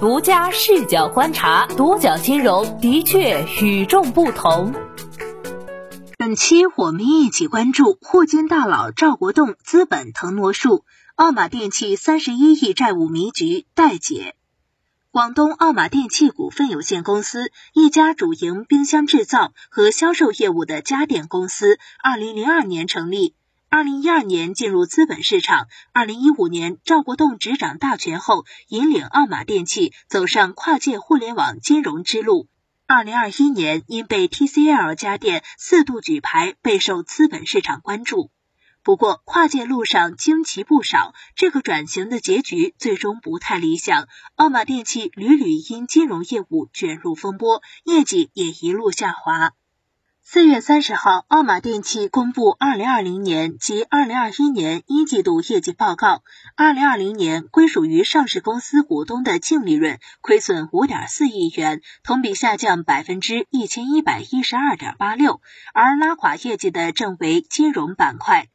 独家视角观察，独角金融的确与众不同。本期我们一起关注霍金大佬赵国栋资本腾挪术，奥马电器三十一亿债务迷局待解。广东奥马电器股份有限公司，一家主营冰箱制造和销售业务的家电公司，二零零二年成立。二零一二年进入资本市场，二零一五年赵国栋执掌大权后，引领奥马电器走上跨界互联网金融之路。二零二一年因被 TCL 家电四度举牌，备受资本市场关注。不过，跨界路上惊奇不少，这个转型的结局最终不太理想。奥马电器屡屡因金融业务卷入风波，业绩也一路下滑。四月三十号，奥马电器公布二零二零年及二零二一年一季度业绩报告。二零二零年归属于上市公司股东的净利润亏损五点四亿元，同比下降百分之一千一百一十二点八六。而拉垮业绩的正为金融板块，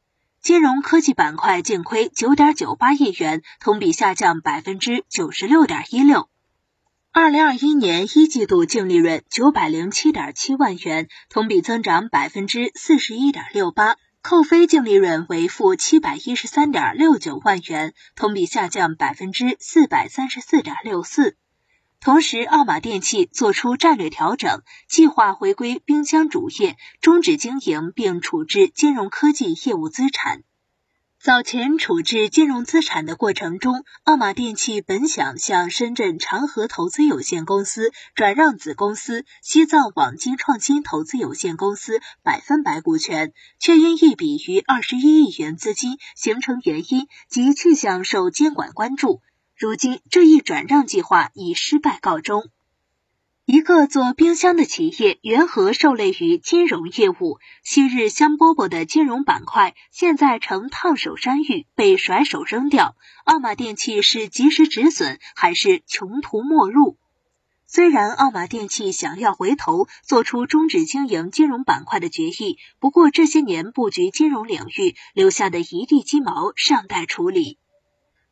金融科技板块净亏九点九八亿元，同比下降百分之九十六点一六。二零二一年一季度净利润九百零七点七万元，同比增长百分之四十一点六八，扣非净利润为负七百一十三点六九万元，同比下降百分之四百三十四点六四。同时，奥马电器做出战略调整，计划回归冰箱主业，终止经营并处置金融科技业务资产。早前处置金融资产的过程中，奥马电器本想向深圳长河投资有限公司转让子公司西藏网金创新投资有限公司百分百股权，却因一笔逾二十一亿元资金形成原因及去向受监管关注，如今这一转让计划以失败告终。一个做冰箱的企业，缘何受累于金融业务？昔日香饽饽的金融板块，现在成烫手山芋，被甩手扔掉。奥马电器是及时止损，还是穷途末路？虽然奥马电器想要回头，做出终止经营金融板块的决议，不过这些年布局金融领域留下的一地鸡毛尚待处理。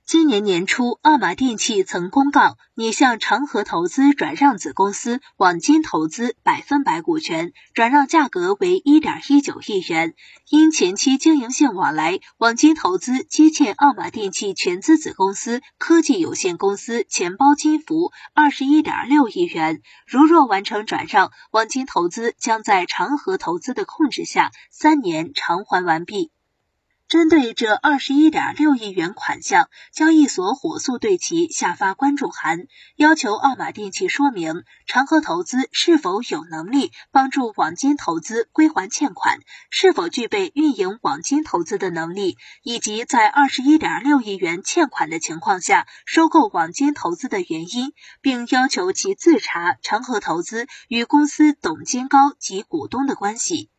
今年年初，奥马电器曾公告拟向长河投资转让子公司网金投资百分百股权，转让价格为一点一九亿元。因前期经营性往来，网金投资积欠奥马电器全资子公司科技有限公司钱包金服二十一点六亿元。如若完成转让，网金投资将在长河投资的控制下三年偿还完毕。针对这二十一点六亿元款项，交易所火速对其下发关注函，要求奥马电器说明长河投资是否有能力帮助网金投资归还欠款，是否具备运营网金投资的能力，以及在二十一点六亿元欠款的情况下收购网金投资的原因，并要求其自查长河投资与公司董监高及股东的关系。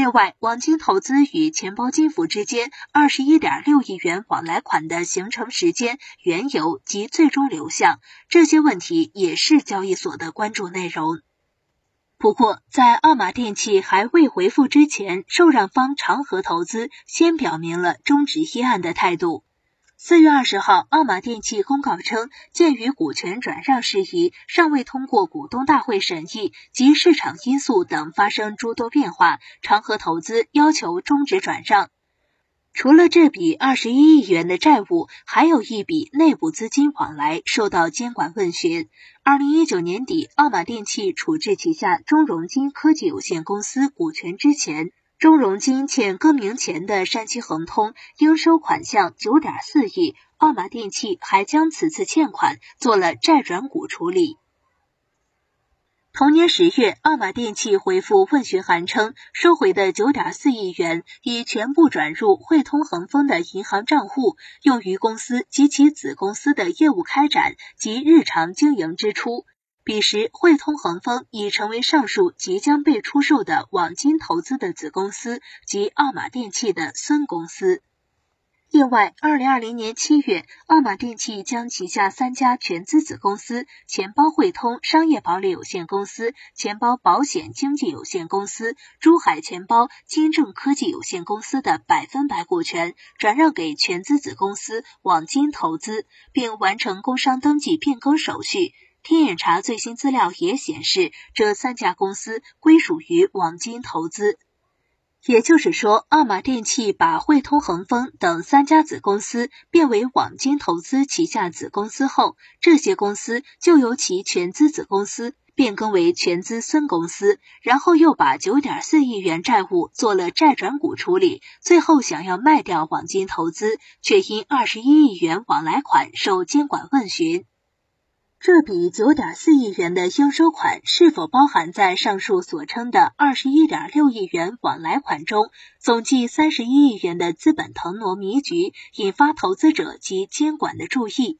另外，网金投资与钱包金服之间二十一点六亿元往来款的形成时间、缘由及最终流向，这些问题也是交易所的关注内容。不过，在奥马电器还未回复之前，受让方长河投资先表明了终止议案的态度。四月二十号，奥马电器公告称，鉴于股权转让事宜尚未通过股东大会审议及市场因素等发生诸多变化，长河投资要求终止转让。除了这笔二十一亿元的债务，还有一笔内部资金往来受到监管问询。二零一九年底，奥马电器处置旗下中融金科技有限公司股权之前。中融金欠更名前的山西恒通应收款项九点四亿，奥马电器还将此次欠款做了债转股处理。同年十月，奥马电器回复问询函称，收回的九点四亿元已全部转入汇通恒丰的银行账户，用于公司及其子公司的业务开展及日常经营支出。彼时，汇通恒丰已成为上述即将被出售的网金投资的子公司及奥马电器的孙公司。另外，二零二零年七月，奥马电器将旗下三家全资子公司钱包汇通商业保理有限公司、钱包保险经纪有限公司、珠海钱包金正科技有限公司的百分百股权转让给全资子公司网金投资，并完成工商登记变更手续。天眼查最新资料也显示，这三家公司归属于网金投资。也就是说，奥马电器把汇通、恒丰等三家子公司变为网金投资旗下子公司后，这些公司就由其全资子公司变更为全资孙公司，然后又把九点四亿元债务做了债转股处理，最后想要卖掉网金投资，却因二十一亿元往来款受监管问询。这笔九点四亿元的应收款是否包含在上述所称的二十一点六亿元往来款中？总计三十一亿元的资本腾挪迷局，引发投资者及监管的注意。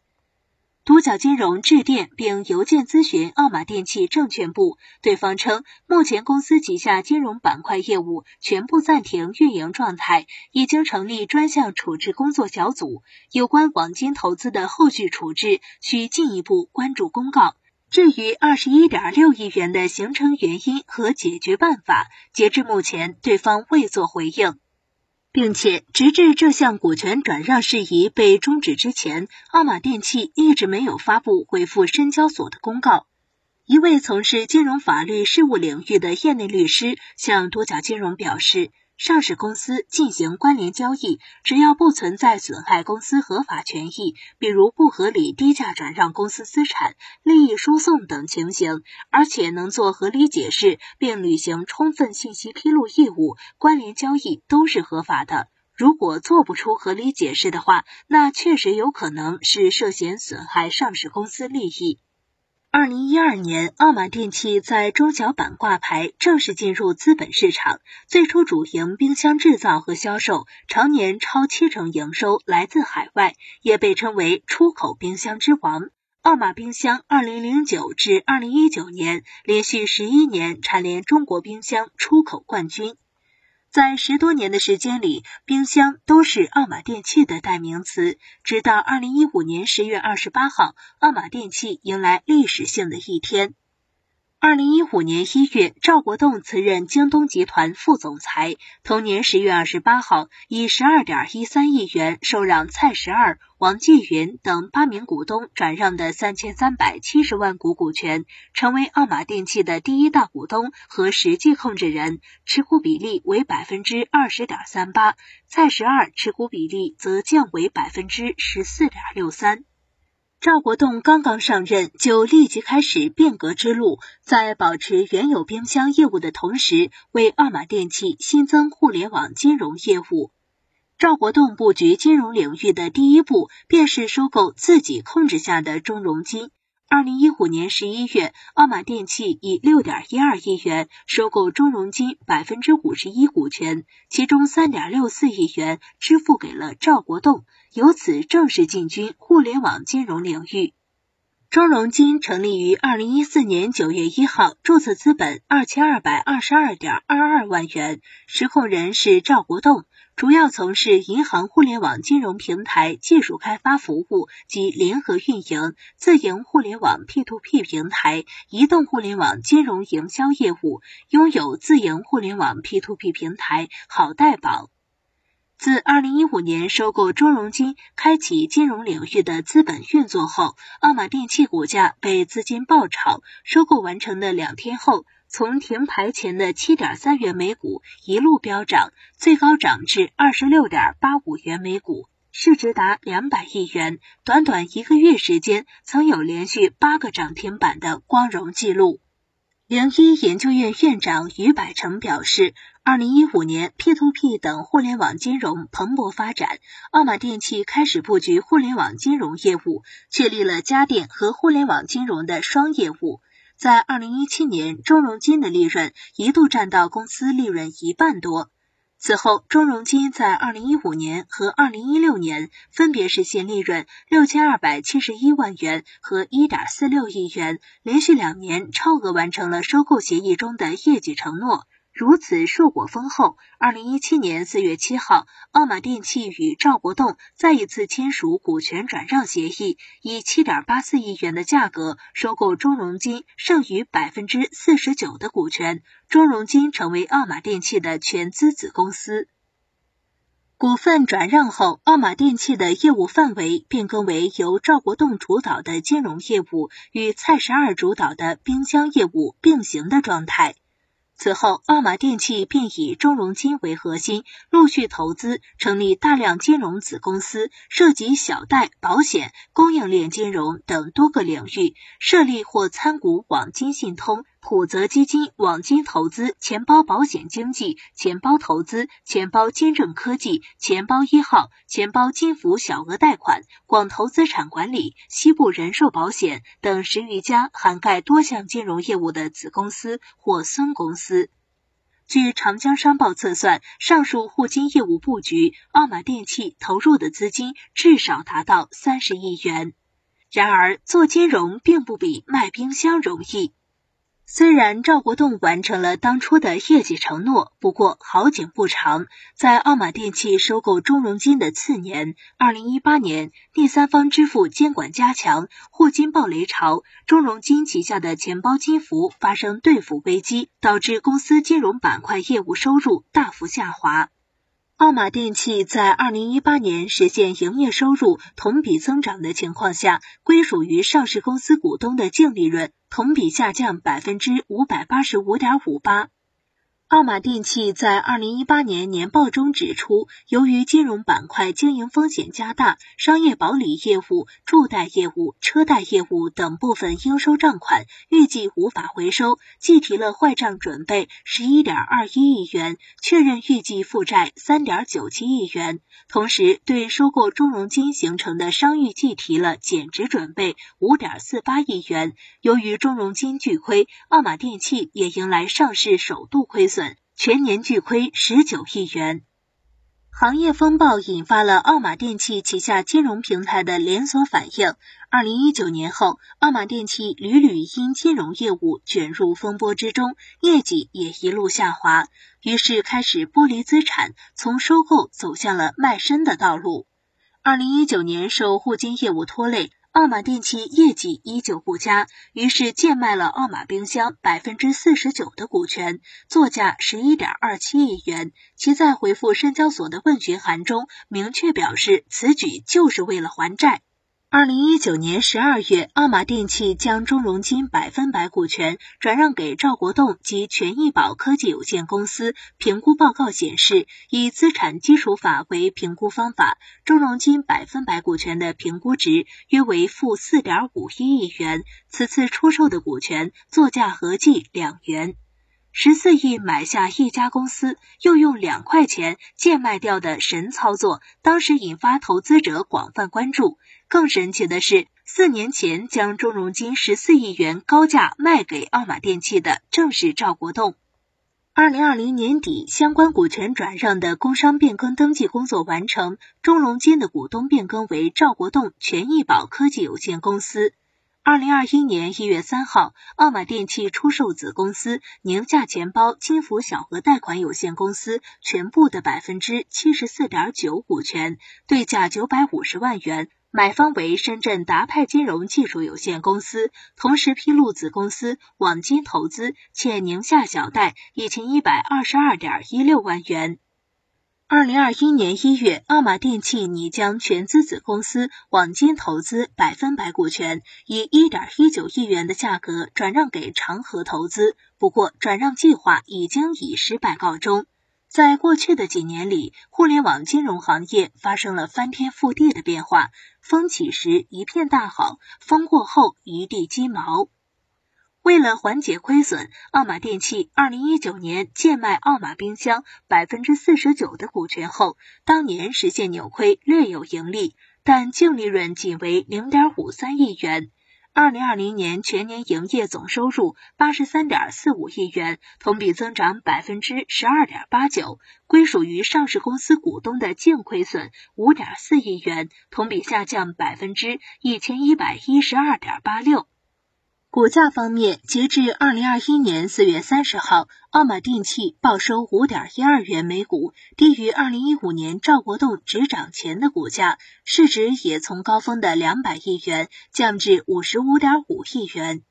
独角金融致电并邮件咨询奥马电器证券部，对方称目前公司旗下金融板块业务全部暂停运营状态，已经成立专项处置工作小组，有关网金投资的后续处置需进一步关注公告。至于二十一点六亿元的形成原因和解决办法，截至目前对方未作回应。并且，直至这项股权转让事宜被终止之前，奥马电器一直没有发布回复深交所的公告。一位从事金融法律事务领域的业内律师向多家金融表示。上市公司进行关联交易，只要不存在损害公司合法权益，比如不合理低价转让公司资产、利益输送等情形，而且能做合理解释并履行充分信息披露义务，关联交易都是合法的。如果做不出合理解释的话，那确实有可能是涉嫌损害上市公司利益。二零一二年，奥马电器在中小板挂牌，正式进入资本市场。最初主营冰箱制造和销售，常年超七成营收来自海外，也被称为出口冰箱之王。奥马冰箱二零零九至二零一九年连续十一年蝉联中国冰箱出口冠军。在十多年的时间里，冰箱都是奥马电器的代名词。直到二零一五年十月二十八号，奥马电器迎来历史性的一天。二零一五年一月，赵国栋辞任京东集团副总裁。同年十月二十八号，以十二点一三亿元受让蔡十二、王继云等八名股东转让的三千三百七十万股股权，成为奥马电器的第一大股东和实际控制人，持股比例为百分之二十点三八。蔡十二持股比例则降为百分之十四点六三。赵国栋刚刚上任，就立即开始变革之路，在保持原有冰箱业务的同时，为奥马电器新增互联网金融业务。赵国栋布局金融领域的第一步，便是收购自己控制下的中融金。二零一五年十一月，奥马电器以六点一二亿元收购中融金百分之五十一股权，其中三点六四亿元支付给了赵国栋，由此正式进军互联网金融领域。中融金成立于二零一四年九月一号，注册资本二千二百二十二点二二万元，实控人是赵国栋。主要从事银行互联网金融平台技术开发服务及联合运营、自营互联网 P2P 平台、移动互联网金融营销业务，拥有自营互联网 P2P 平台好贷宝。自2015年收购中融金，开启金融领域的资本运作后，奥马电器股价被资金爆炒，收购完成的两天后。从停牌前的七点三元每股一路飙涨，最高涨至二十六点八五元每股，市值达两百亿元。短短一个月时间，曾有连续八个涨停板的光荣记录。零一研究院院长于百成表示，二零一五年 P to P 等互联网金融蓬勃发展，奥马电器开始布局互联网金融业务，确立了家电和互联网金融的双业务。在二零一七年，中融金的利润一度占到公司利润一半多。此后，中融金在二零一五年和二零一六年分别实现利润六千二百七十一万元和一点四六亿元，连续两年超额完成了收购协议中的业绩承诺。如此硕果丰厚。二零一七年四月七号，奥马电器与赵国栋再一次签署股权转让协议，以七点八四亿元的价格收购中融金剩余百分之四十九的股权，中融金成为奥马电器的全资子公司。股份转让后，奥马电器的业务范围变更为由赵国栋主导的金融业务与蔡十二主导的冰箱业务并行的状态。此后，奥马电器便以中融金为核心，陆续投资成立大量金融子公司，涉及小贷、保险、供应链金融等多个领域，设立或参股网金信通、普泽基金、网金投资、钱包保险经纪、钱包投资、钱包金证科技、钱包一号、钱包金服小额贷款、广投资产管理、西部人寿保险等十余家涵盖多项金融业务的子公司或孙公司。据长江商报测算，上述互金业务布局，奥马电器投入的资金至少达到三十亿元。然而，做金融并不比卖冰箱容易。虽然赵国栋完成了当初的业绩承诺，不过好景不长，在奥马电器收购中融金的次年，二零一八年，第三方支付监管加强，霍金暴雷潮，中融金旗下的钱包金服发生兑付危机，导致公司金融板块业务收入大幅下滑。奥马电器在二零一八年实现营业收入同比增长的情况下，归属于上市公司股东的净利润同比下降百分之五百八十五点五八。奥马电器在二零一八年年报中指出，由于金融板块经营风险加大，商业保理业务、助贷业务、车贷业务等部分应收账款预计无法回收，计提了坏账准备十一点二一亿元，确认预计负债三点九七亿元。同时，对收购中融金形成的商誉计提了减值准备五点四八亿元。由于中融金巨亏，奥马电器也迎来上市首度亏损。全年巨亏十九亿元，行业风暴引发了奥马电器旗下金融平台的连锁反应。二零一九年后，奥马电器屡屡因金融业务卷入风波之中，业绩也一路下滑，于是开始剥离资产，从收购走向了卖身的道路。二零一九年受互金业务拖累。奥马电器业绩依旧不佳，于是贱卖了奥马冰箱百分之四十九的股权，作价十一点二七亿元。其在回复深交所的问询函中，明确表示此举就是为了还债。二零一九年十二月，奥马电器将中融金百分百股权转让给赵国栋及权益宝科技有限公司。评估报告显示，以资产基础法为评估方法，中融金百分百股权的评估值约为负四点五一亿元。此次出售的股权作价合计两元。十四亿买下一家公司，又用两块钱贱卖掉的神操作，当时引发投资者广泛关注。更神奇的是，四年前将中融金十四亿元高价卖给奥马电器的，正是赵国栋。二零二零年底，相关股权转让的工商变更登记工作完成，中融金的股东变更为赵国栋权益宝科技有限公司。二零二一年一月三号，奥马电器出售子公司宁夏钱包金服小额贷款有限公司全部的百分之七十四点九股权，对价九百五十万元，买方为深圳达派金融技术有限公司。同时披露子公司网金投资欠宁夏小贷一千一百二十二点一六万元。二零二一年一月，奥马电器拟将全资子公司网金投资百分百股权以一点一九亿元的价格转让给长河投资。不过，转让计划已经以失败告终。在过去的几年里，互联网金融行业发生了翻天覆地的变化，风起时一片大好，风过后一地鸡毛。为了缓解亏损，奥马电器二零一九年贱卖奥马冰箱百分之四十九的股权后，当年实现扭亏，略有盈利，但净利润仅为零点五三亿元。二零二零年全年营业总收入八十三点四五亿元，同比增长百分之十二点八九，归属于上市公司股东的净亏损五点四亿元，同比下降百分之一千一百一十二点八六。股价方面，截至二零二一年四月三十号，奥马电器报收五点一二元每股，低于二零一五年赵国栋执掌前的股价，市值也从高峰的两百亿元降至五十五点五亿元。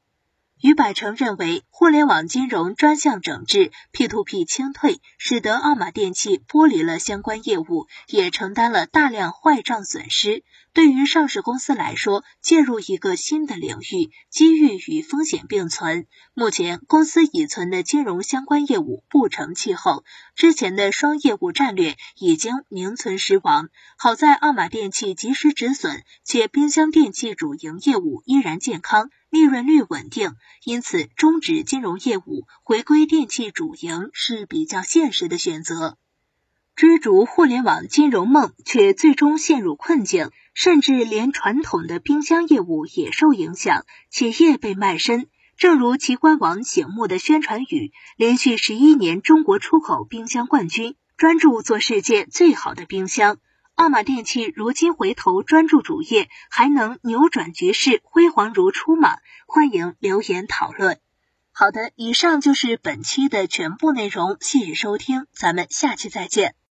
于百成认为，互联网金融专项整治、P2P 清退，使得奥马电器剥离了相关业务，也承担了大量坏账损失。对于上市公司来说，介入一个新的领域，机遇与风险并存。目前，公司已存的金融相关业务不成气候，之前的双业务战略已经名存实亡。好在奥马电器及时止损，且冰箱电器主营业务依然健康。利润率稳定，因此终止金融业务，回归电器主营是比较现实的选择。追逐互联网金融梦，却最终陷入困境，甚至连传统的冰箱业务也受影响，企业被卖身。正如其官网醒目的宣传语：“连续十一年中国出口冰箱冠军，专注做世界最好的冰箱。”奥马电器如今回头专注主业，还能扭转局势，辉煌如初吗？欢迎留言讨论。好的，以上就是本期的全部内容，谢谢收听，咱们下期再见。